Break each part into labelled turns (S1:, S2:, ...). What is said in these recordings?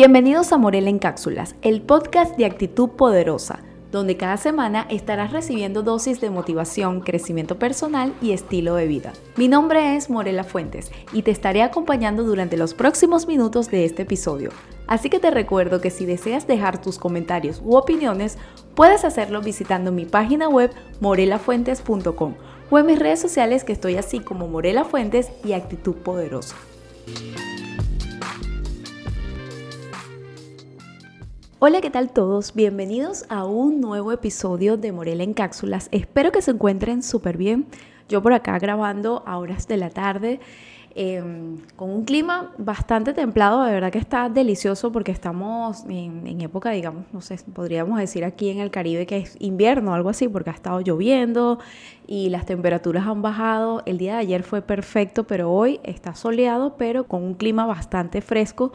S1: Bienvenidos a Morela en Cápsulas, el podcast de actitud poderosa, donde cada semana estarás recibiendo dosis de motivación, crecimiento personal y estilo de vida. Mi nombre es Morela Fuentes y te estaré acompañando durante los próximos minutos de este episodio. Así que te recuerdo que si deseas dejar tus comentarios u opiniones, puedes hacerlo visitando mi página web morelafuentes.com o en mis redes sociales que estoy así como Morela Fuentes y Actitud Poderosa. Hola, ¿qué tal todos? Bienvenidos a un nuevo episodio de Morela en Cápsulas. Espero que se encuentren súper bien. Yo por acá grabando a horas de la tarde. Em, con un clima bastante templado, de verdad que está delicioso porque estamos en, época, digamos, no sé, podríamos decir aquí en el Caribe que es invierno, algo así, porque ha estado lloviendo y las temperaturas han bajado. El día de ayer fue perfecto, pero hoy está soleado, pero con un clima bastante fresco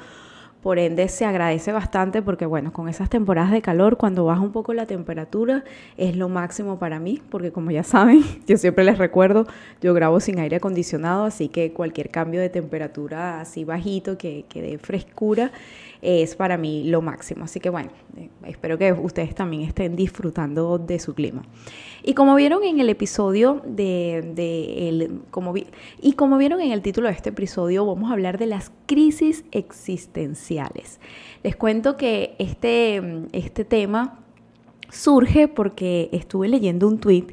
S1: por ende se agradece bastante porque bueno, con esas temporadas de calor, cuando baja un poco la temperatura, es lo máximo para mí, porque como ya saben, yo siempre les recuerdo, yo grabo sin aire acondicionado, así que cualquier cambio de temperatura así bajito, que, que dé frescura, es para mí lo máximo. Así que bueno, eh, espero que ustedes también estén disfrutando de su clima. Y como vieron en el episodio de, el, como y como vieron en el título de este episodio, vamos a hablar de las crisis existenciales. Les cuento que este, este tema surge porque estuve leyendo un tweet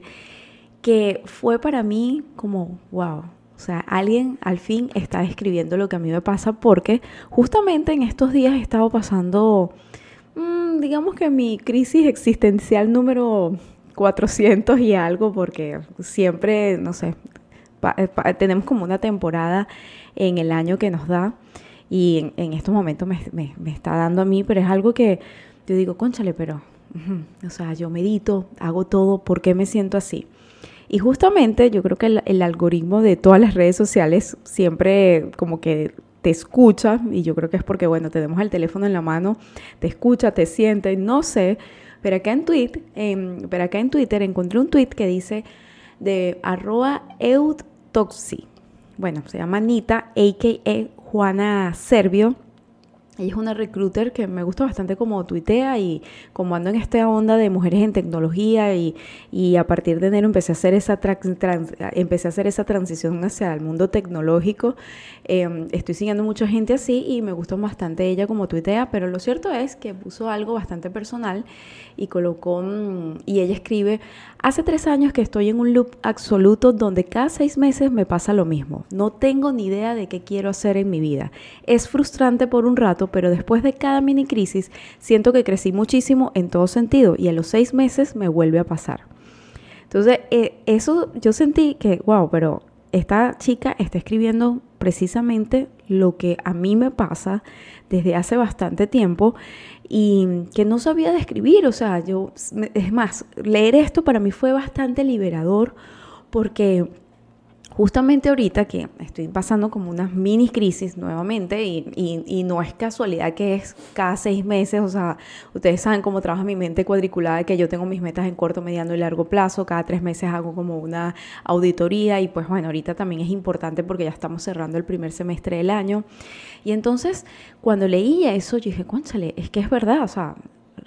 S1: que fue para mí como, wow, o sea, alguien al fin está escribiendo lo que a mí me pasa porque justamente en estos días he estado pasando, mm, digamos que mi crisis existencial número 400 y algo porque siempre, no sé, eh, tenemos como una temporada en el año que nos da y en, estos momentos me, está dando a mí, pero es algo que yo digo, conchale, pero, o sea, yo medito, hago todo, ¿por qué me siento así? Y justamente yo creo que el, algoritmo de todas las redes sociales siempre como que te escucha, y yo creo que es porque, bueno, tenemos el teléfono en la mano, te escucha, te siente, no sé, pero acá en, tweet, pero acá en Twitter encontré un tweet que dice de arroba eudtoxi. Bueno, se llama Anita, a.k.a. Juana Servio ella es una recruiter que me gusta bastante como tuitea y como ando en esta onda de mujeres en tecnología y, a partir de enero empecé a hacer esa, a hacer esa transición hacia el mundo tecnológico. Em, estoy siguiendo mucha gente así y me gustó bastante ella como tuitea, pero lo cierto es que puso algo bastante personal y colocó, y ella escribe, hace tres años que estoy en un loop absoluto donde cada seis meses me pasa lo mismo. No tengo ni idea de qué quiero hacer en mi vida. Es frustrante por un rato, pero después de cada mini crisis siento que crecí muchísimo en todo sentido y a los seis meses me vuelve a pasar. Entonces, eh, eso yo sentí que, wow, pero esta chica está escribiendo precisamente lo que a mí me pasa desde hace bastante tiempo y que no sabía describir, o sea, yo, es más, leer esto para mí fue bastante liberador porque justamente ahorita que estoy pasando como unas mini crisis nuevamente y, no es casualidad que es cada seis meses, o sea, ustedes saben cómo trabaja mi mente cuadriculada, que yo tengo mis metas en corto, mediano y largo plazo, cada tres meses hago como una auditoría y pues bueno, ahorita también es importante porque ya estamos cerrando el primer semestre del año. Y entonces cuando leía eso, yo dije, conchale, es que es verdad, o sea,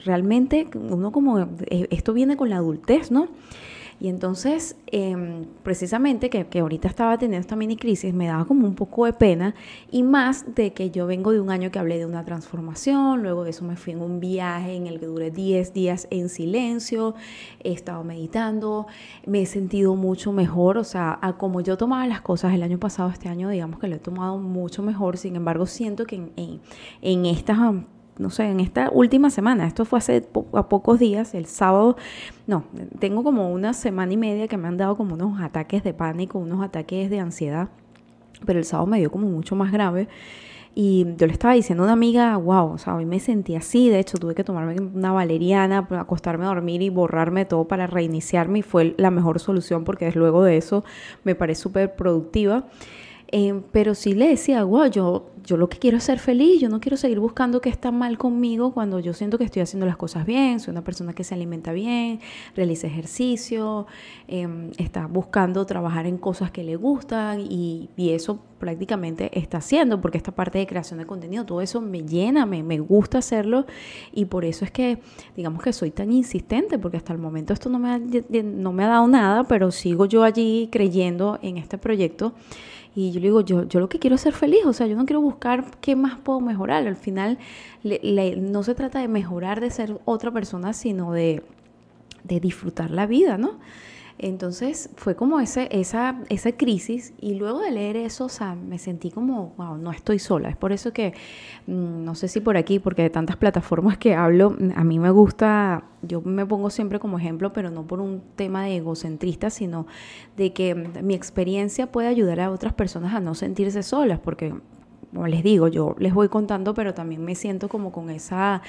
S1: realmente uno como, eh, esto viene con la adultez, ¿no? Y entonces, em, precisamente que, que, ahorita estaba teniendo esta mini crisis, me daba como un poco de pena y más de que yo vengo de un año que hablé de una transformación, luego de eso me fui en un viaje en el que duré 10 días en silencio, he estado meditando, me he sentido mucho mejor, o sea, como yo tomaba las cosas el año pasado, este año digamos que lo he tomado mucho mejor, sin embargo siento que en, en estas no sé, en esta última semana, esto fue hace a pocos días, el sábado, no, tengo como una semana y media que me han dado como unos ataques de pánico, unos ataques de ansiedad, pero el sábado me dio como mucho más grave. Y yo le estaba diciendo a una amiga, wow, o sea, hoy me sentí así, de hecho tuve que tomarme una valeriana, acostarme a dormir y borrarme todo para reiniciarme y fue la mejor solución porque luego de eso me parece súper productiva. Em, pero sí le decía, wow, yo, yo lo que quiero es ser feliz, yo no quiero seguir buscando qué está mal conmigo cuando yo siento que estoy haciendo las cosas bien, soy una persona que se alimenta bien, realiza ejercicio, em, está buscando trabajar en cosas que le gustan y, eso prácticamente está haciendo, porque esta parte de creación de contenido, todo eso me llena, me, me gusta hacerlo y por eso es que, digamos que soy tan insistente, porque hasta el momento esto no me ha, no me ha dado nada, pero sigo yo allí creyendo en este proyecto. Y yo le digo, yo, yo lo que quiero es ser feliz, o sea, yo no quiero buscar qué más puedo mejorar. Al final no se trata de mejorar, de ser otra persona, sino de, de disfrutar la vida, ¿no? Entonces fue como ese, esa, esa crisis y luego de leer eso, o sea, me sentí como, wow, no estoy sola. Es por eso que, mm, no sé si por aquí, porque de tantas plataformas que hablo, mm, a mí me gusta, yo me pongo siempre como ejemplo, pero no por un tema de egocentrista, sino de que mm, mi experiencia puede ayudar a otras personas a no sentirse solas, porque como les digo, yo les voy contando, pero también me siento como con esa,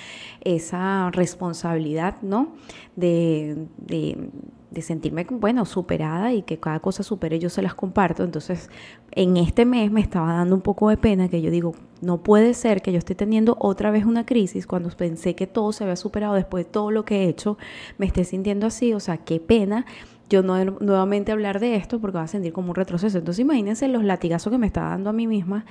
S1: esa responsabilidad, ¿no? De, de, de sentirme, bueno, superada y que cada cosa supere yo se las comparto. Entonces, en este mes me estaba dando un poco de pena que yo digo, no puede ser que yo esté teniendo otra vez una crisis cuando pensé que todo se había superado después de todo lo que he hecho, me esté sintiendo así, o sea, qué pena yo no nuevamente hablar de esto porque va a sentir como un retroceso. Entonces, imagínense los latigazos que me estaba dando a mí misma.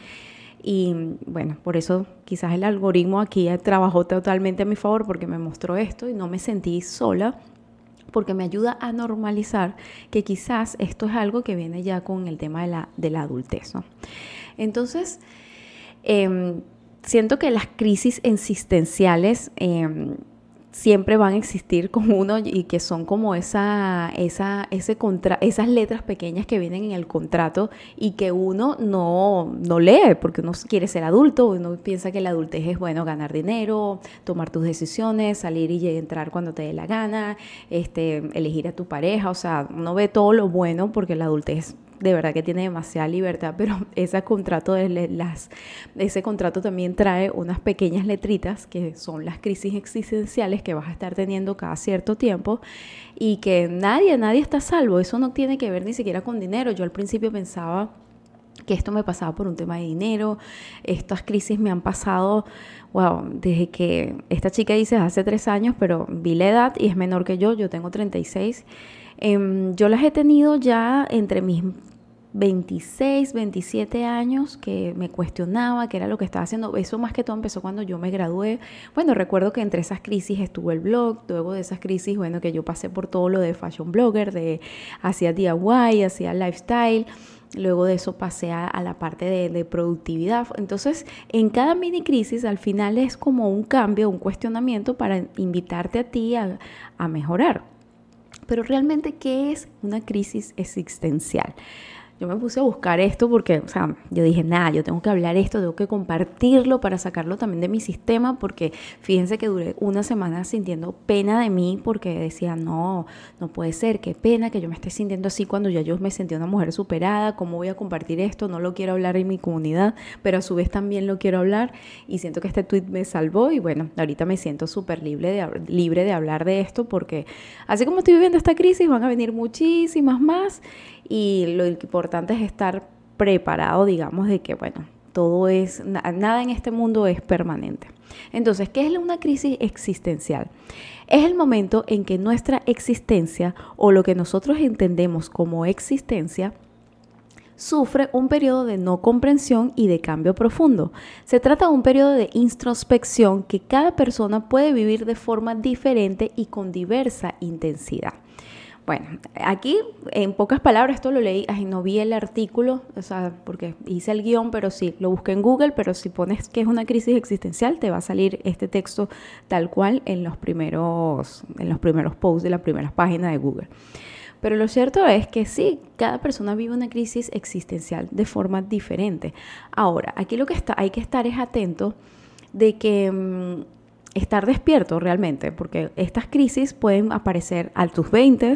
S1: Y bueno, por eso quizás el algoritmo aquí trabajó totalmente a mi favor porque me mostró esto y no me sentí sola porque me ayuda a normalizar que quizás esto es algo que viene ya con el tema de la, de adultez. Entonces, em, siento que las crisis existenciales em, siempre van a existir con uno y que son como esa, esa, ese contra, esas letras pequeñas que vienen en el contrato y que uno no, no lee porque uno quiere ser adulto, uno piensa que la adultez es bueno ganar dinero, tomar tus decisiones, salir y entrar cuando te dé la gana, este, elegir a tu pareja, o sea, uno ve todo lo bueno porque la adultez de verdad que tiene demasiada libertad, pero ese contrato, de las, ese contrato también trae unas pequeñas letritas que son las crisis existenciales que vas a estar teniendo cada cierto tiempo y que nadie, nadie está salvo. Eso no tiene que ver ni siquiera con dinero. Yo al principio pensaba que esto me pasaba por un tema de dinero. Estas crisis me han pasado, wow, desde que esta chica dice hace tres años, pero vi la edad y es menor que yo, yo tengo 36. Em, yo las he tenido ya entre mis 26, 27 años que me cuestionaba qué era lo que estaba haciendo. Eso más que todo empezó cuando yo me gradué. Bueno, recuerdo que entre esas crisis estuvo el blog, luego de esas crisis, bueno, que yo pasé por todo lo de fashion blogger, de hacia DIY, hacia lifestyle. Luego de eso pasé a, la parte de, productividad. Entonces, en cada mini crisis al final es como un cambio, un cuestionamiento para invitarte a ti a, a mejorar. Pero realmente, ¿qué es una crisis existencial? Yo me puse a buscar esto porque, o sea, yo dije, nada, yo tengo que hablar esto, tengo que compartirlo para sacarlo también de mi sistema, porque fíjense que duré una semana sintiendo pena de mí porque decía, no, no puede ser, qué pena que yo me esté sintiendo así cuando ya yo me sentí una mujer superada, ¿cómo voy a compartir esto? No lo quiero hablar en mi comunidad, pero a su vez también lo quiero hablar y siento que este tweet me salvó y bueno, ahorita me siento súper libre de, libre de hablar de esto porque así como estoy viviendo esta crisis, van a venir muchísimas más y lo importante es estar preparado, digamos, de que, bueno, todo es, nada en este mundo es permanente. Entonces, ¿qué es una crisis existencial? Es el momento en que nuestra existencia o lo que nosotros entendemos como existencia sufre un periodo de no comprensión y de cambio profundo. Se trata de un periodo de introspección que cada persona puede vivir de forma diferente y con diversa intensidad. Bueno, aquí en pocas palabras esto lo leí, ay, no vi el artículo, o sea, porque hice el guion, pero sí, lo busqué en Google, pero si pones que es una crisis existencial, te va a salir este texto tal cual en los primeros, en los primeros posts de las primeras páginas de Google. Pero lo cierto es que sí, cada persona vive una crisis existencial de forma diferente. Ahora, aquí lo que está, hay que estar es atento de que mm, estar despierto realmente, porque estas crisis pueden aparecer a tus 20,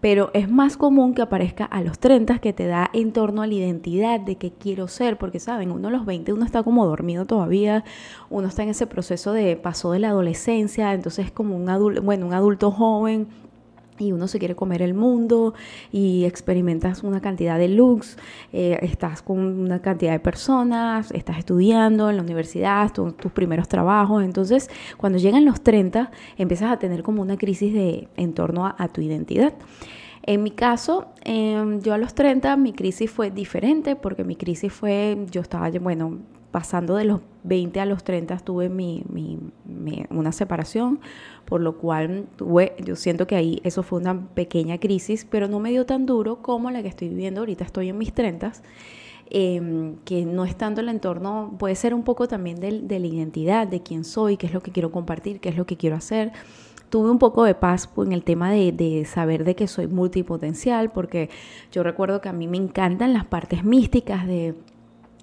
S1: pero es más común que aparezca a los 30, que te da en torno a la identidad de qué quiero ser, porque saben, uno a los 20 uno está como dormido todavía, uno está en ese proceso de paso de la adolescencia, entonces es como un adulto, bueno, un adulto joven y uno se quiere comer el mundo y experimentas una cantidad de looks, eh, estás con una cantidad de personas, estás estudiando en la universidad, tus primeros trabajos, entonces cuando llegan los 30 empiezas a tener como una crisis de, en torno a, tu identidad. En mi caso, em, yo a los 30 mi crisis fue diferente porque mi crisis fue, yo estaba, bueno, pasando de los 20 a los 30 tuve mi, una separación, por lo cual tuve, yo siento que ahí eso fue una pequeña crisis, pero no me dio tan duro como la que estoy viviendo ahorita, estoy en mis 30. Em, que no es tanto el entorno, puede ser un poco también de, de la identidad, de quién soy, qué es lo que quiero compartir, qué es lo que quiero hacer tuve un poco de paz en el tema de, de, saber de que soy multipotencial, porque yo recuerdo que a mí me encantan las partes místicas de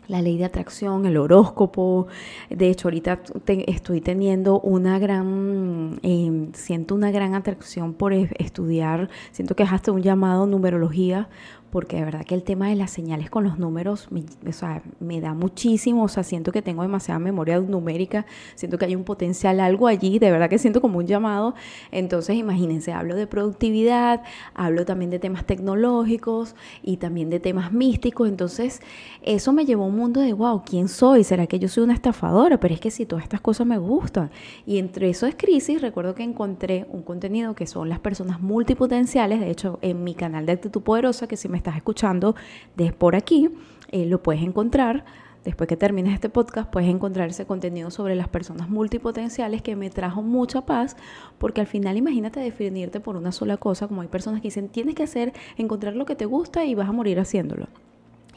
S1: la ley de atracción, el horóscopo. De hecho, ahorita estoy teniendo una gran, em, siento una gran atracción por estudiar, siento que es hasta un llamado numerología, porque de verdad que el tema de las señales con los números me, o sea, me da muchísimo, o sea, siento que tengo demasiada memoria numérica, siento que hay un potencial, algo allí, de verdad que siento como un llamado. Entonces, imagínense, hablo de productividad, hablo también de temas tecnológicos y también de temas místicos, entonces eso me llevó a un mundo de, wow, ¿quién soy? ¿Será que yo soy una estafadora? Pero es que si todas estas cosas me gustan. Y entre eso es crisis, recuerdo que encontré un contenido que son las personas multipotenciales, de hecho, en mi canal de Actitud Poderosa, que si me estás escuchando desde por aquí, eh, lo puedes encontrar. Después que termines este podcast, puedes encontrar ese contenido sobre las personas multipotenciales que me trajo mucha paz, porque al final imagínate definirte por una sola cosa, como hay personas que dicen, tienes que hacer, encontrar lo que te gusta y vas a morir haciéndolo.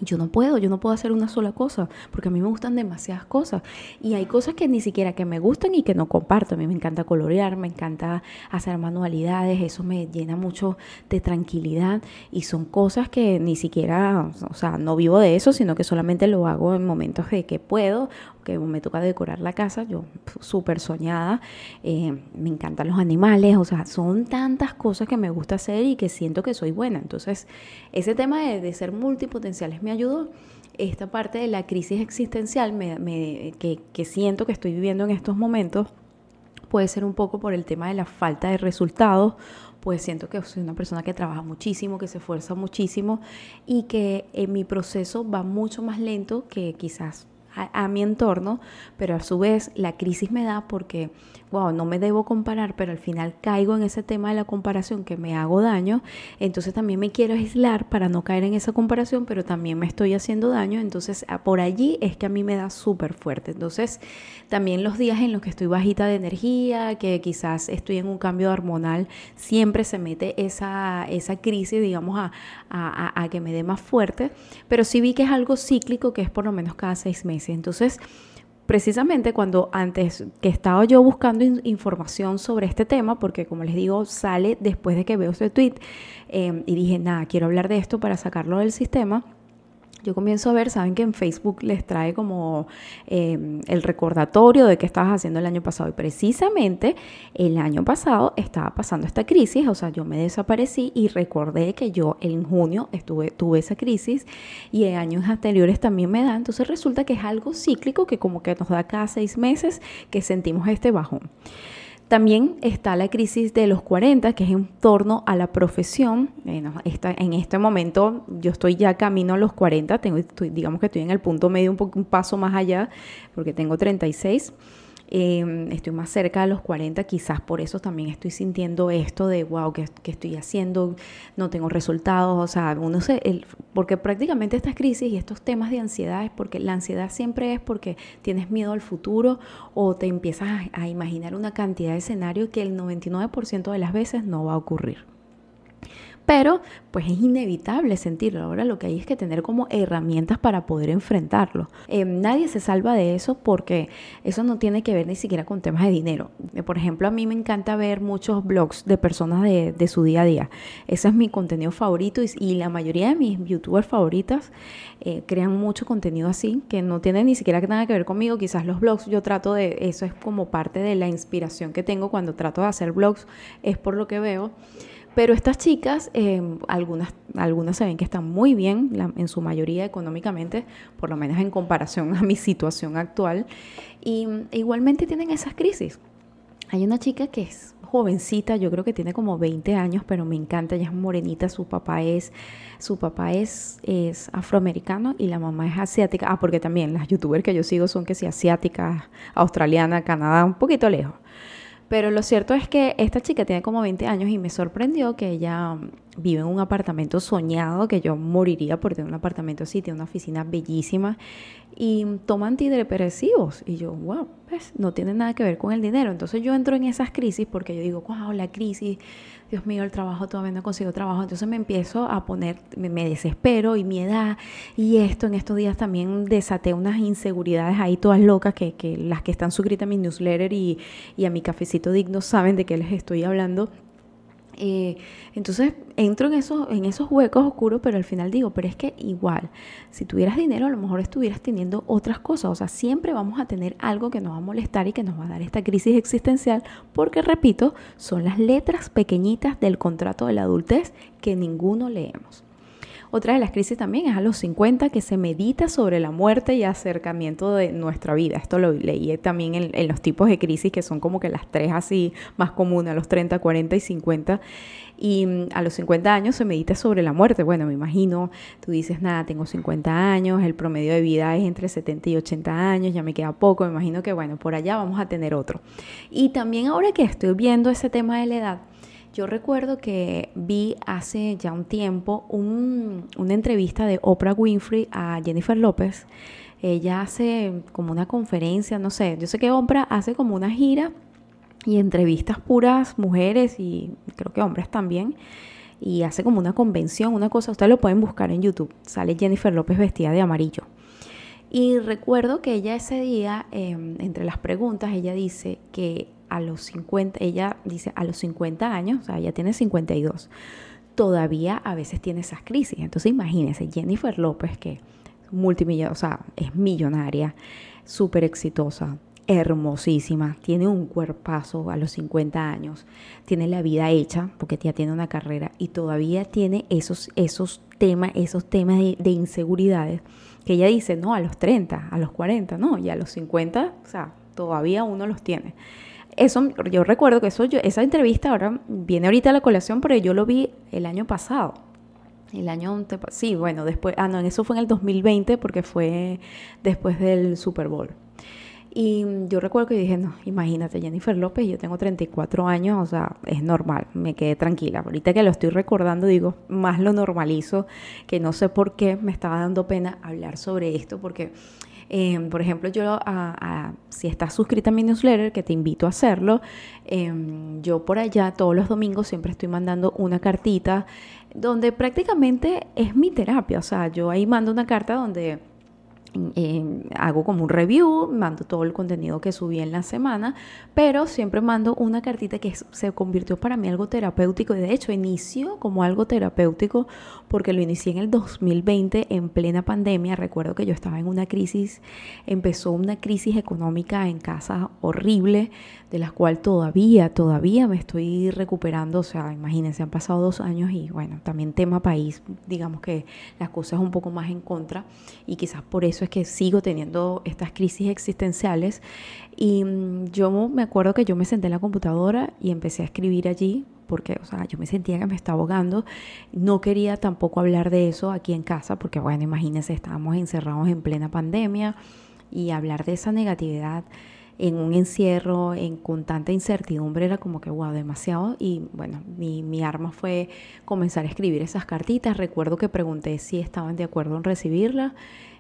S1: Yo no puedo, yo no puedo hacer una sola cosa, porque a mí me gustan demasiadas cosas. Y hay cosas que ni siquiera que me gustan y que no comparto. A mí me encanta colorear, me encanta hacer manualidades, eso me llena mucho de tranquilidad. Y son cosas que ni siquiera, o sea, no vivo de eso, sino que solamente lo hago en momentos de que puedo que me toca decorar la casa, yo súper soñada, eh, me encantan los animales, o sea, son tantas cosas que me gusta hacer y que siento que soy buena. Entonces, ese tema de, ser multipotenciales me ayudó. Esta parte de la crisis existencial que, que siento que estoy viviendo en estos momentos puede ser un poco por el tema de la falta de resultados pues siento que soy una persona que trabaja muchísimo, que se esfuerza muchísimo y que en mi proceso va mucho más lento que quizás a, mi entorno, pero a su vez la crisis me da porque, wow, no me debo comparar, pero al final caigo en ese tema de la comparación que me hago daño, entonces también me quiero aislar para no caer en esa comparación, pero también me estoy haciendo daño, entonces por allí es que a mí me da súper fuerte. Entonces, también los días en los que estoy bajita de energía, que quizás estoy en un cambio hormonal, siempre se mete esa, esa crisis, digamos, a, a, a que me dé más fuerte, pero sí vi que es algo cíclico, que es por lo menos cada seis meses. Entonces, precisamente cuando antes que estaba yo buscando información sobre este tema, porque como les digo, sale después de que veo este tweet, eh, y dije, nada, quiero hablar de esto para sacarlo del sistema yo comienzo a ver, saben que en Facebook les trae como em, el recordatorio de qué estabas haciendo el año pasado. Y precisamente el año pasado estaba pasando esta crisis, o sea, yo me desaparecí y recordé que yo en junio estuve, tuve esa crisis y en años anteriores también me da. Entonces resulta que es algo cíclico que como que nos da cada seis meses que sentimos este bajón. También está la crisis de los 40, que es en torno a la profesión. en este momento yo estoy ya camino a los 40, tengo, digamos que estoy en el punto medio, un, poco, un paso más allá, porque tengo 36. Em, estoy más cerca de los 40, quizás por eso también estoy sintiendo esto de, wow, ¿qué, estoy haciendo? No tengo resultados, o sea, uno se, el, porque prácticamente estas crisis y estos temas de ansiedad es porque la ansiedad siempre es porque tienes miedo al futuro o te empiezas a, a imaginar una cantidad de escenarios que el 99% de las veces no va a ocurrir pero pues es inevitable sentirlo. Ahora lo que hay es que tener como herramientas para poder enfrentarlo. Em, nadie se salva de eso porque eso no tiene que ver ni siquiera con temas de dinero. Eh, por ejemplo, a mí me encanta ver muchos blogs de personas de, su día a día. Ese es mi contenido favorito y, la mayoría de mis youtubers favoritas eh, crean mucho contenido así que no tiene ni siquiera nada que ver conmigo. Quizás los blogs yo trato de, eso es como parte de la inspiración que tengo cuando trato de hacer blogs, es por lo que veo. Pero estas chicas, eh, algunas, algunas se ven que están muy bien, en su mayoría económicamente, por lo menos en comparación a mi situación actual, y e igualmente tienen esas crisis. Hay una chica que es jovencita, yo creo que tiene como 20 años, pero me encanta, ella es morenita, su papá es, su papá es, es afroamericano y la mamá es asiática. Ah, porque también las youtubers que yo sigo son que sí, asiáticas, australiana, Canadá, un poquito lejos. Pero lo cierto es que esta chica tiene como 20 años y me sorprendió que ella vive en un apartamento soñado, que yo moriría por tener un apartamento así, tiene una oficina bellísima, y toma antidepresivos. Y yo, wow, pues no tiene nada que ver con el dinero. Entonces yo entro en esas crisis porque yo digo, wow, la crisis, Dios mío, el trabajo todavía no consigo trabajo. Entonces me empiezo a poner, me, desespero y mi edad y esto, en estos días también desaté unas inseguridades ahí todas locas que, que las que están suscritas a mi newsletter y, y a mi cafecito digno saben de qué les estoy hablando eh, entonces entro en esos, en esos huecos oscuros, pero al final digo, pero es que igual, si tuvieras dinero, a lo mejor estuvieras teniendo otras cosas. O sea, siempre vamos a tener algo que nos va a molestar y que nos va a dar esta crisis existencial, porque repito, son las letras pequeñitas del contrato de la adultez que ninguno leemos. Otra de las crisis también es a los 50 que se medita sobre la muerte y acercamiento de nuestra vida. Esto lo leí también en, los tipos de crisis que son como que las tres así más comunes, a los 30, 40 y 50 y mm, a los 50 años se medita sobre la muerte. Bueno, me imagino, tú dices, nada, tengo 50 años, el promedio de vida es entre 70 y 80 años, ya me queda poco, me imagino que bueno, por allá vamos a tener otro. Y también ahora que estoy viendo ese tema de la edad, yo recuerdo que vi hace ya un tiempo una entrevista de Oprah Winfrey a Jennifer López. Ella hace como una conferencia, no sé, yo sé que Oprah hace como una gira y entrevistas puras mujeres y creo que hombres también. Y hace como una convención, una cosa, ustedes lo pueden buscar en YouTube. Sale Jennifer López vestida de amarillo. Y recuerdo que ella ese día, em, entre las preguntas, ella dice que a los 50, ella dice a los 50 años, o sea, ella tiene 52, todavía a veces tiene esas crisis. Entonces imagínense, Jennifer López, que multimillonaria, o sea, es millonaria, súper exitosa, hermosísima, tiene un cuerpazo a los 50 años, tiene la vida hecha, porque ya tiene una carrera, y todavía tiene esos, esos temas, esos temas de, de inseguridades, que ella dice, no, a los 30, a los 40, no, y a los 50, o sea, todavía uno los tiene. Eso, yo recuerdo que eso, yo, esa entrevista ahora viene ahorita a la colación, pero yo lo vi el año pasado. El año, sí, bueno, después, ah, no, eso fue en el 2020 porque fue después del Super Bowl. Y yo recuerdo que dije, no, imagínate, Jennifer López, yo tengo 34 años, o sea, es normal, me quedé tranquila. Ahorita que lo estoy recordando, digo, más lo normalizo, que no sé por qué me estaba dando pena hablar sobre esto, porque Em, por ejemplo, yo, si estás suscrita a mi newsletter, que te invito a hacerlo, em, yo por allá todos los domingos siempre estoy mandando una cartita donde prácticamente es mi terapia. O sea, yo ahí mando una carta donde hago como un review, mando todo el contenido que subí en la semana, pero siempre mando una cartita que se convirtió para mí algo terapéutico y de hecho inició como algo terapéutico porque lo inicié en el 2020 en plena pandemia. Recuerdo que yo estaba en una crisis, empezó una crisis económica en casa horrible, de la cual todavía, todavía me estoy recuperando. O sea, imagínense, han pasado dos años y bueno, también tema país, digamos que las cosas un poco más en contra y quizás por eso es que sigo teniendo estas crisis existenciales. Y mm, yo me acuerdo que yo me senté en la computadora y empecé a escribir allí, porque, o sea, yo me sentía que me estaba ahogando. No quería tampoco hablar de eso aquí en casa, porque, bueno, imagínense, estábamos encerrados en plena pandemia y hablar de esa negatividad en un encierro, en, con tanta incertidumbre, era como que, wow, demasiado. Y bueno, mi, mi arma fue comenzar a escribir esas cartitas. Recuerdo que pregunté si estaban de acuerdo en recibirla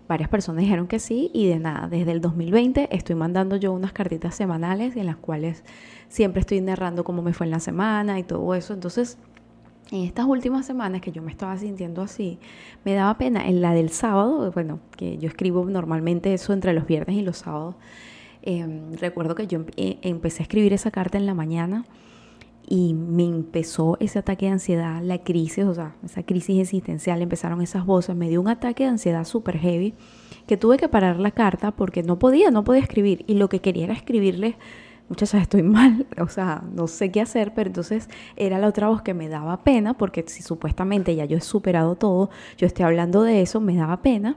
S1: Varias personas dijeron que sí y de nada, desde el 2020 estoy mandando yo unas cartitas semanales en las cuales siempre estoy narrando cómo me fue en la semana y todo eso. Entonces, en estas últimas semanas que yo me estaba sintiendo así, me daba pena. En la del sábado, bueno, que yo escribo normalmente eso entre los viernes y los sábados, em, recuerdo que yo eh, empecé a escribir esa carta en la mañana y me empezó ese ataque de ansiedad, la crisis, o sea, esa crisis existencial, empezaron esas voces, me dio un ataque de ansiedad súper heavy, que tuve que parar la carta porque no podía, no podía escribir, y lo que quería era escribirle, muchachas, estoy mal, o sea, no sé qué hacer, pero entonces era la otra voz que me daba pena, porque si supuestamente ya yo he superado todo, yo estoy hablando de eso, me daba pena.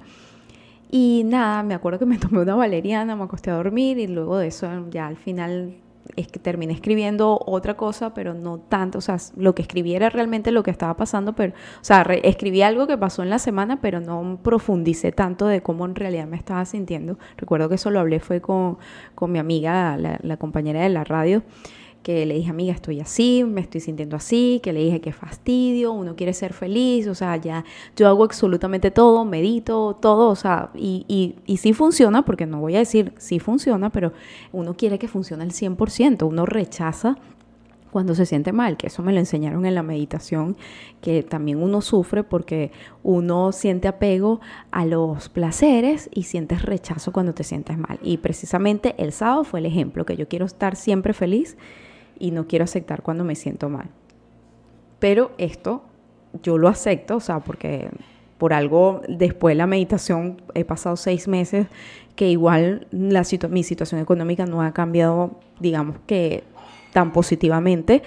S1: Y nada, me acuerdo que me tomé una valeriana, me acosté a dormir y luego de eso ya al final es que terminé escribiendo otra cosa, pero no tanto, o sea, lo que escribí era realmente lo que estaba pasando, pero, o sea, escribí algo que pasó en la semana, pero no profundicé tanto de cómo en realidad me estaba sintiendo. Recuerdo que eso lo hablé fue con, con mi amiga, la, compañera de la radio, que le dije, amiga, estoy así, me estoy sintiendo así, que le dije que fastidio, uno quiere ser feliz, o sea, ya yo hago absolutamente todo, medito, todo, o sea, y, y, y sí funciona, porque no voy a decir sí funciona, pero uno quiere que funcione al 100%, uno rechaza cuando se siente mal, que eso me lo enseñaron en la meditación, que también uno sufre porque uno siente apego a los placeres y sientes rechazo cuando te sientes mal. Y precisamente el sábado fue el ejemplo, que yo quiero estar siempre feliz y no quiero aceptar cuando me siento mal. Pero esto yo lo acepto, o sea, porque por algo después de la meditación he pasado seis meses que igual la mi situación económica no ha cambiado, digamos que tan positivamente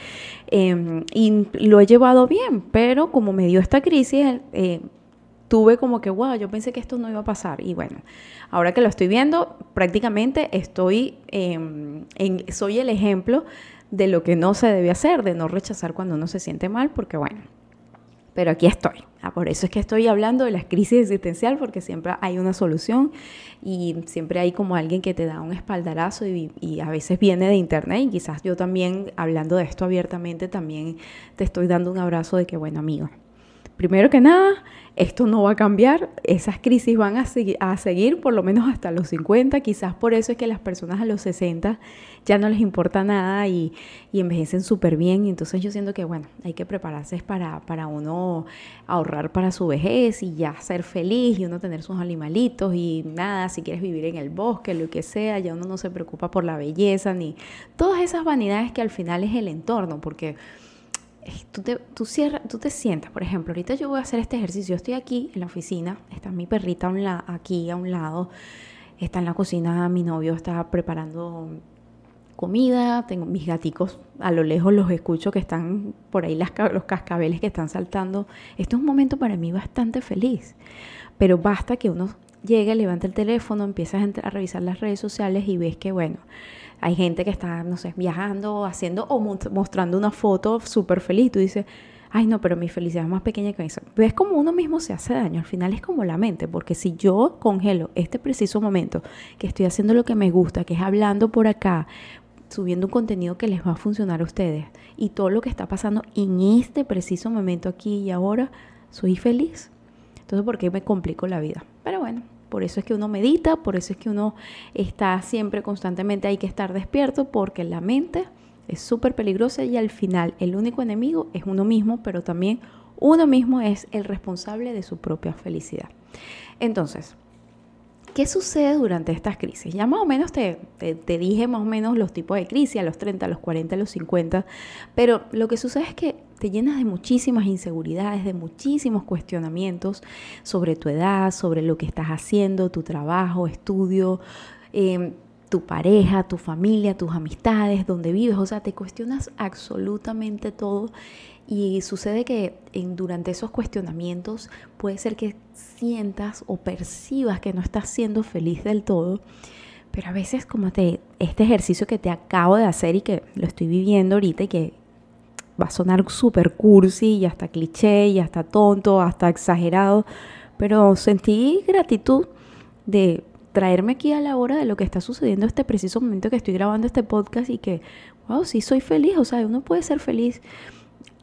S1: em, y lo he llevado bien, pero como me dio esta crisis, eh, tuve como que, wow, yo pensé que esto no iba a pasar y bueno, ahora que lo estoy viendo, prácticamente estoy, em, en, soy el ejemplo de lo que no se debe hacer, de no rechazar cuando uno se siente mal, porque bueno, pero aquí estoy. Ah, por eso es que estoy hablando de la crisis existencial, porque siempre hay una solución y siempre hay como alguien que te da un espaldarazo y, y, a veces viene de internet y quizás yo también, hablando de esto abiertamente, también te estoy dando un abrazo de que, bueno, amigo, primero que nada, esto no va a cambiar, esas crisis van a, seguir, a seguir por lo menos hasta los 50, quizás por eso es que las personas a los 60 ya no les importa nada y, y envejecen súper bien, entonces yo siento que bueno, hay que prepararse para, para uno ahorrar para su vejez y ya ser feliz y uno tener sus animalitos y nada, si quieres vivir en el bosque, lo que sea, ya uno no se preocupa por la belleza ni todas esas vanidades que al final es el entorno, porque tú te, tú, tú te sientas, por ejemplo, ahorita yo voy a hacer este ejercicio, estoy aquí en la oficina, está mi perrita a un aquí a un lado, está en la cocina, mi novio está preparando comida, tengo mis gaticos a lo lejos los escucho que están por ahí las, los cascabeles que están saltando. Esto es un momento para mí bastante feliz, pero basta que uno llegue, levante el teléfono, empiezas a revisar las redes sociales y ves que, bueno, hay gente que está, no sé, viajando, haciendo o mostrando una foto súper feliz. Tú dices, ay no, pero mi felicidad es más pequeña que eso. Ves como uno mismo se hace daño. Al final es como la mente, porque si yo congelo este preciso momento, que estoy haciendo lo que me gusta, que es hablando por acá, subiendo un contenido que les va a funcionar a ustedes, y todo lo que está pasando en este preciso momento aquí y ahora, soy feliz. Entonces, ¿por qué me complico la vida? Pero bueno, por eso es que uno medita, por eso es que uno está siempre constantemente, hay que estar despierto, porque la mente es súper peligrosa y al final el único enemigo es uno mismo, pero también uno mismo es el responsable de su propia felicidad. Entonces, ¿Qué sucede durante estas crisis? Ya más o menos te, te, dije más o menos los tipos de crisis, a los 30, a los 40, a los 50, pero lo que sucede es que te llenas de muchísimas inseguridades, de muchísimos cuestionamientos sobre tu edad, sobre lo que estás haciendo, tu trabajo, estudio, em, tu pareja, tu familia, tus amistades, donde vives, o sea, te cuestionas absolutamente todo y sucede que durante esos cuestionamientos puede ser que sientas o percibas que no estás siendo feliz del todo, pero a veces como te, este ejercicio que te acabo de hacer y que lo estoy viviendo ahorita y que va a sonar súper cursi y hasta cliché y hasta tonto, hasta exagerado, pero sentí gratitud de traerme aquí a la hora de lo que está sucediendo este preciso momento que estoy grabando este podcast y que, wow, sí soy feliz, o sea, uno puede ser feliz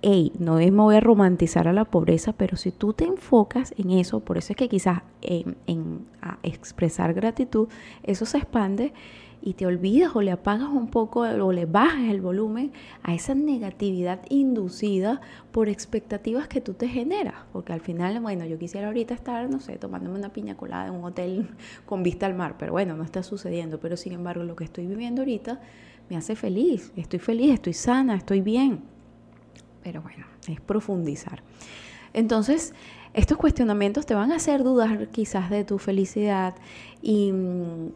S1: hey, no me voy a romantizar a la pobreza, pero si tú te enfocas en eso, por eso es que quizás en, expresar gratitud, eso se expande y te olvidas o le apagas un poco o le bajas el volumen a esa negatividad inducida por expectativas que tú te generas. Porque al final, bueno, yo quisiera ahorita estar, no sé, tomándome una piña colada en un hotel con vista al mar, pero bueno, no está sucediendo. Pero sin embargo, lo que estoy viviendo ahorita me hace feliz. Estoy feliz, estoy sana, estoy bien pero bueno, es profundizar. Entonces, estos cuestionamientos te van a hacer dudar quizás de tu felicidad y mm,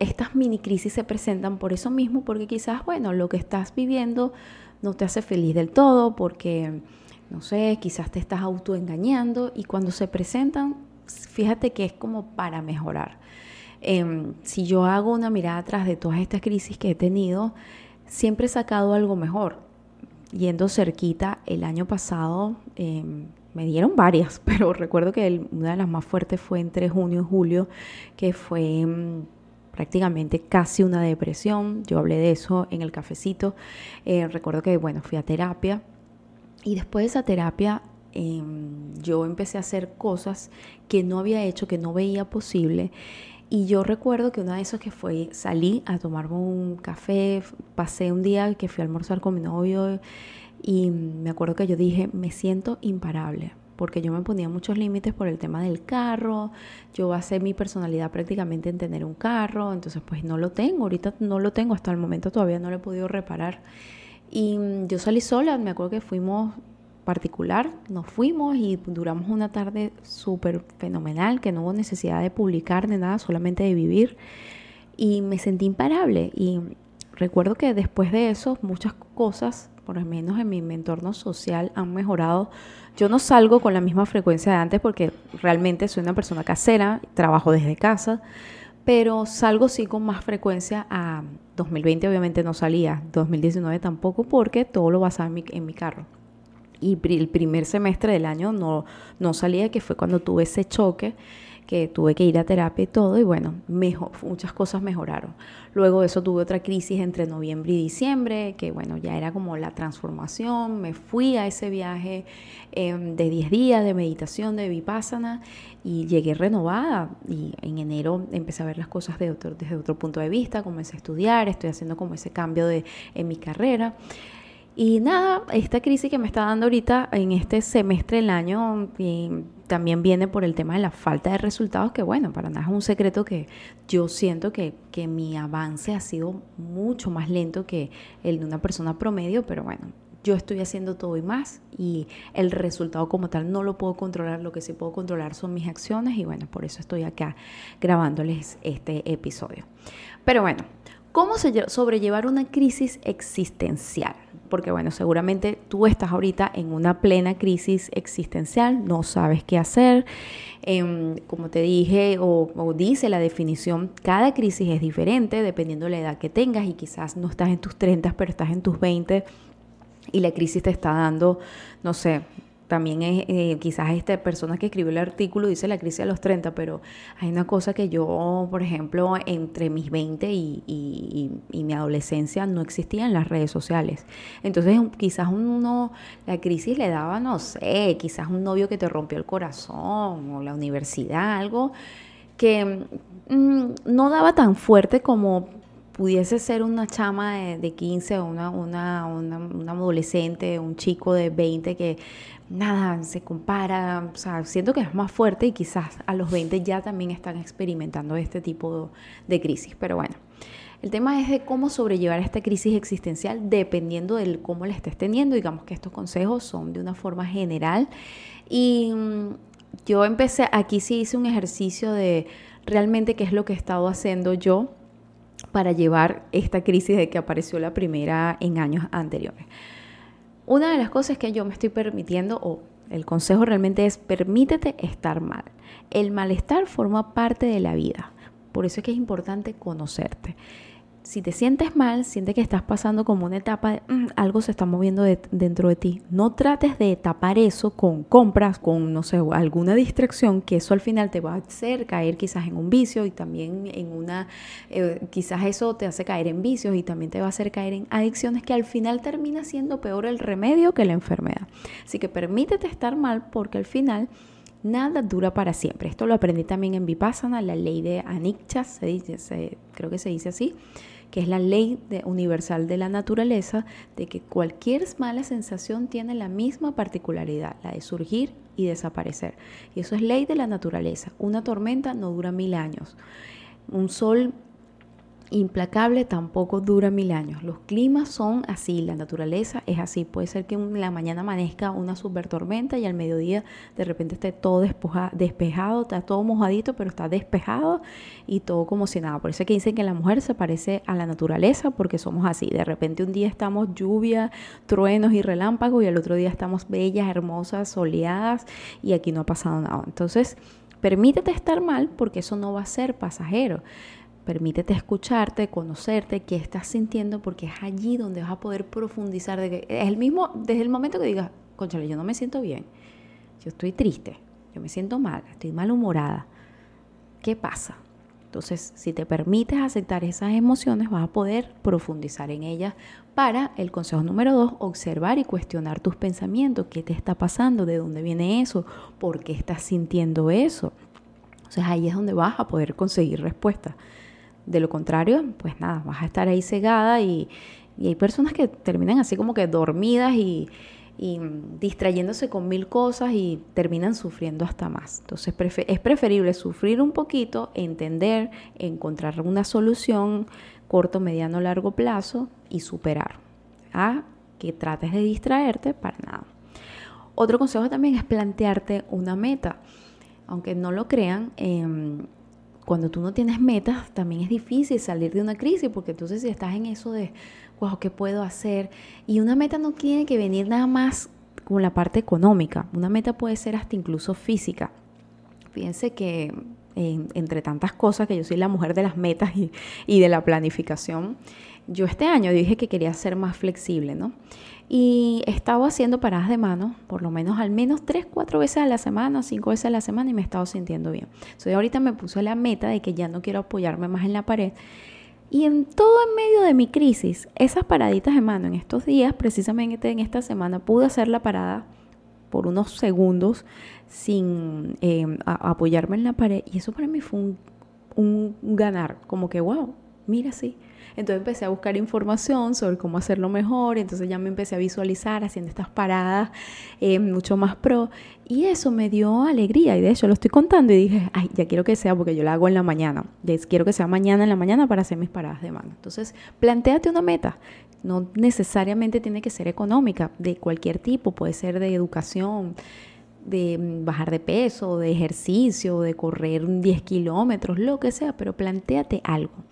S1: estas mini crisis se presentan por eso mismo, porque quizás, bueno, lo que estás viviendo no te hace feliz del todo, porque, no sé, quizás te estás autoengañando y cuando se presentan, fíjate que es como para mejorar. Em, si yo hago una mirada atrás de todas estas crisis que he tenido, siempre he sacado algo mejor yendo cerquita, el año pasado em, me dieron varias, pero recuerdo que una de las más fuertes fue entre junio y julio, que fue em, prácticamente casi una depresión. Yo hablé de eso en el cafecito. Eh, recuerdo que, bueno, fui a terapia y después de esa terapia em, yo empecé a hacer cosas que no había hecho, que no veía posible. Y yo recuerdo que una de esas que fue, salí a tomarme un café, pasé un día que fui a almorzar con mi novio y me acuerdo que yo dije, me siento imparable porque yo me ponía muchos límites por el tema del carro, yo basé mi personalidad prácticamente en tener un carro, entonces pues no lo tengo, ahorita no lo tengo, hasta el momento todavía no lo he podido reparar. Y yo salí sola, me acuerdo que fuimos particular, nos fuimos y duramos una tarde súper fenomenal, que no hubo necesidad de publicar ni nada, solamente de vivir. Y me sentí imparable. Y recuerdo que después de eso muchas cosas, por lo menos en mi entorno social, han mejorado yo no salgo con la misma frecuencia de antes porque realmente soy una persona casera, trabajo desde casa, pero salgo sí con más frecuencia a 2020 obviamente no salía, 2019 tampoco porque todo lo basaba en mi, en mi carro. Y el primer semestre del año no, no salía, que fue cuando tuve ese choque que tuve que ir a terapia y todo, y bueno, mejor, muchas cosas mejoraron. Luego de eso tuve otra crisis entre noviembre y diciembre, que bueno, ya era como la transformación, me fui a ese viaje em, de 10 días de meditación, de vipassana, y llegué renovada, y en enero empecé a ver las cosas de otro, desde otro punto de vista, comencé a estudiar, estoy haciendo como ese cambio de, en mi carrera. Y nada, esta crisis que me está dando ahorita en este semestre del año también viene por el tema de la falta de resultados, que bueno, para nada es un secreto que yo siento que, que mi avance ha sido mucho más lento que el de una persona promedio, pero bueno, yo estoy haciendo todo y más y el resultado como tal no lo puedo controlar, lo que sí puedo controlar son mis acciones y bueno, por eso estoy acá grabándoles este episodio. Pero bueno, ¿cómo sobrellevar una crisis existencial? porque bueno, seguramente tú estás ahorita en una plena crisis existencial, no sabes qué hacer. Em, como te dije o, o, dice la definición, cada crisis es diferente dependiendo de la edad que tengas y quizás no estás en tus 30, pero estás en tus 20 y la crisis te está dando, no sé, también es, eh, quizás esta persona que escribió el artículo dice la crisis a los 30, pero hay una cosa que yo, por ejemplo, entre mis 20 y, y, mi adolescencia no existían las redes sociales. Entonces quizás uno, la crisis le daba, no sé, quizás un novio que te rompió el corazón o la universidad, algo que mm, no daba tan fuerte como pudiese ser una chama de, de 15 o una, una, una, una, adolescente, un chico de 20 que nada, se compara, o sea, siento que es más fuerte y quizás a los 20 ya también están experimentando este tipo de crisis, pero bueno. El tema es de cómo sobrellevar esta crisis existencial dependiendo de cómo la estés teniendo. Digamos que estos consejos son de una forma general. Y mm, yo empecé, aquí sí hice un ejercicio de realmente qué es lo que he estado haciendo yo para llevar esta crisis de que apareció la primera en años anteriores. Una de las cosas que yo me estoy permitiendo, o el consejo realmente es, permítete estar mal. El malestar forma parte de la vida. Por eso es que es importante conocerte si te sientes mal, siente que estás pasando como una etapa mm, algo se está moviendo dentro de ti. No trates de tapar eso con compras, con, no sé, alguna distracción, que eso al final te va a hacer caer quizás en un vicio y también en una, eh, quizás eso te hace caer en vicios y también te va a hacer caer en adicciones que al final termina siendo peor el remedio que la enfermedad. Así que permítete estar mal porque al final nada dura para siempre. Esto lo aprendí también en Vipassana, la ley de Anicca, creo que se dice así que es la ley universal de la naturaleza, de que cualquier mala sensación tiene la misma particularidad, la de surgir y desaparecer. Y eso es ley de la naturaleza. Una tormenta no dura mil años. Un sol implacable tampoco dura mil años. Los climas son así, la naturaleza es así. Puede ser que en la mañana amanezca una super tormenta y al mediodía de repente esté todo despejado, está todo mojadito, pero está despejado y todo como si nada. Por eso es que dicen que la mujer se parece a la naturaleza porque somos así. De repente un día estamos lluvia, truenos y relámpagos y al otro día estamos bellas, hermosas, soleadas y aquí no ha pasado nada. Entonces, permítete estar mal porque eso no va a ser pasajero. Permítete escucharte, conocerte, qué estás sintiendo, porque es allí donde vas a poder profundizar. De que, es el mismo, desde el momento que digas, conchale, yo no me siento bien, yo estoy triste, yo me siento mal, estoy malhumorada. ¿Qué pasa? Entonces, si te permites aceptar esas emociones, vas a poder profundizar en ellas para el consejo número dos, observar y cuestionar tus pensamientos. ¿Qué te está pasando? ¿De dónde viene eso? ¿Por qué estás sintiendo eso? Entonces ahí es donde vas a poder conseguir respuestas. De lo contrario, pues nada, vas a estar ahí cegada y, y hay personas que terminan así como que dormidas y, y distrayéndose con mil cosas y terminan sufriendo hasta más. Entonces es preferible sufrir un poquito, entender, encontrar una solución corto, mediano, largo plazo y superar. A que trates de distraerte para nada. Otro consejo también es plantearte una meta. Aunque no lo crean, em, cuando tú no tienes metas, también es difícil salir de una crisis, porque entonces si estás en eso de, wow, ¿qué puedo hacer? Y una meta no tiene que venir nada más con la parte económica, una meta puede ser hasta incluso física. Fíjense que entre tantas cosas, que yo soy la mujer de las metas y, y de la planificación, yo este año dije que quería ser más flexible, ¿no? Y he estado haciendo paradas de mano, por lo menos al menos tres, cuatro veces a la semana, cinco veces a la semana y me he estado sintiendo bien. Entonces ahorita me puse la meta de que ya no quiero apoyarme más en la pared y en todo en medio de mi crisis, esas paraditas de mano en estos días, precisamente en esta semana, pude hacer la parada por unos segundos sin em, apoyarme en la pared. Y eso para mí fue un, un ganar, como que, wow, mira, sí, entonces empecé a buscar información sobre cómo hacerlo mejor, entonces ya me empecé a visualizar haciendo estas paradas eh, mucho más pro. Y eso me dio alegría y de hecho lo estoy contando y dije, ay, ya quiero que sea porque yo la hago en la mañana, quiero que sea mañana en la mañana para hacer mis paradas de mano. Entonces, planteate una meta, no necesariamente tiene que ser económica, de cualquier tipo, puede ser de educación, de bajar de peso, de ejercicio, de correr 10 kilómetros, lo que sea, pero planteate algo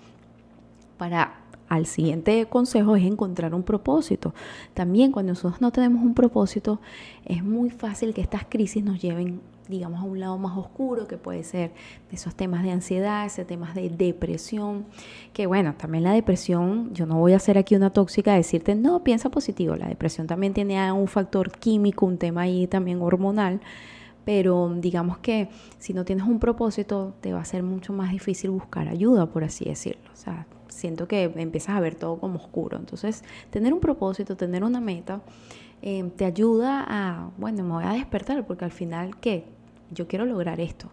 S1: para al siguiente consejo es encontrar un propósito. También cuando nosotros no tenemos un propósito, es muy fácil que estas crisis nos lleven, digamos, a un lado más oscuro, que puede ser esos temas de ansiedad, esos temas de depresión, que bueno, también la depresión, yo no voy a hacer aquí una tóxica decirte, no, piensa positivo, la depresión también tiene un factor químico, un tema ahí también hormonal, pero digamos que si no tienes un propósito, te va a ser mucho más difícil buscar ayuda, por así decirlo. O sea, siento que empiezas a ver todo como oscuro. Entonces, tener un propósito, tener una meta, eh, te ayuda a, bueno, me voy a despertar porque al final, ¿qué? Yo quiero lograr esto.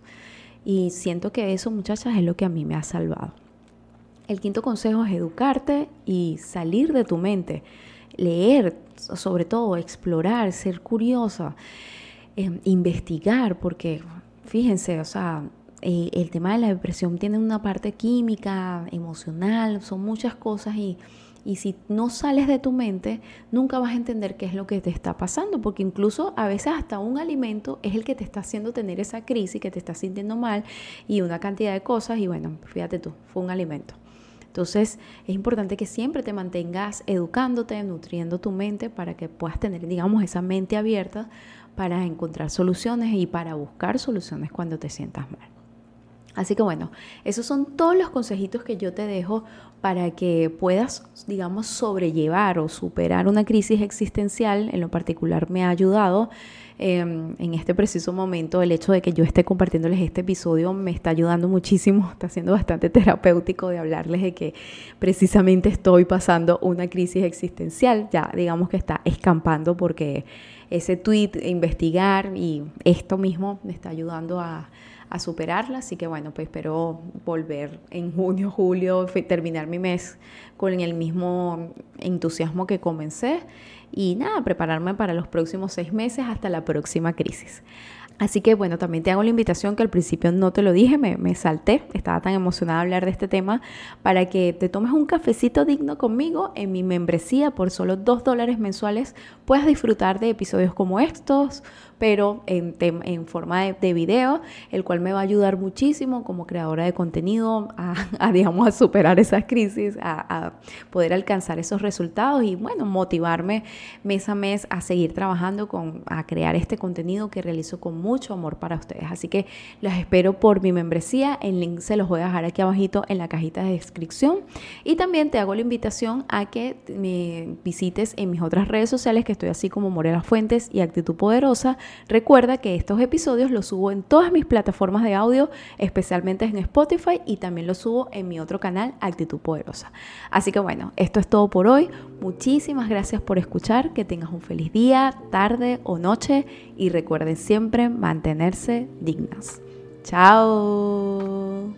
S1: Y siento que eso, muchachas, es lo que a mí me ha salvado. El quinto consejo es educarte y salir de tu mente, leer, sobre todo, explorar, ser curiosa, eh, investigar, porque fíjense, o sea, eh, el tema de la depresión tiene una parte química, emocional, son muchas cosas y, y si no sales de tu mente, nunca vas a entender qué es lo que te está pasando, porque incluso a veces hasta un alimento es el que te está haciendo tener esa crisis, que te está sintiendo mal y una cantidad de cosas y bueno, fíjate tú, fue un alimento. Entonces es importante que siempre te mantengas educándote, nutriendo tu mente para que puedas tener, digamos, esa mente abierta para encontrar soluciones y para buscar soluciones cuando te sientas mal. Así que bueno, esos son todos los consejitos que yo te dejo para que puedas, digamos, sobrellevar o superar una crisis existencial. En lo particular me ha ayudado em, en este preciso momento el hecho de que yo esté compartiéndoles este episodio me está ayudando muchísimo, está siendo bastante terapéutico de hablarles de que precisamente estoy pasando una crisis existencial. Ya digamos que está escampando porque ese tweet, investigar y esto mismo me está ayudando a superarla. Así que bueno, pues espero volver en junio, julio, terminar mi mes con el mismo entusiasmo que comencé y nada, prepararme para los próximos seis meses hasta la próxima crisis. Así que bueno, también te hago la invitación que al principio no te lo dije, me, me, salté, estaba tan emocionada de hablar de este tema, para que te tomes un cafecito digno conmigo en mi membresía por solo dos dólares mensuales, puedas disfrutar de episodios como estos, pero en, en forma de, video, el cual me va a ayudar muchísimo como creadora de contenido a, digamos, a superar esas crisis, a, poder alcanzar esos resultados y, bueno, motivarme mes a mes a seguir trabajando con, a crear este contenido que realizo con mucho amor para ustedes. Así que los espero por mi membresía, el link se los voy a dejar aquí abajito en la cajita de descripción y también te hago la invitación a que me visites en mis otras redes sociales que estoy así como Morela Fuentes y Actitud Poderosa Recuerda que estos episodios los subo en todas mis plataformas de audio, especialmente en Spotify y también los subo en mi otro canal, Actitud Poderosa. Así que bueno, esto es todo por hoy. Muchísimas gracias por escuchar, que tengas un feliz día, tarde o noche y recuerden siempre mantenerse dignas. Chao.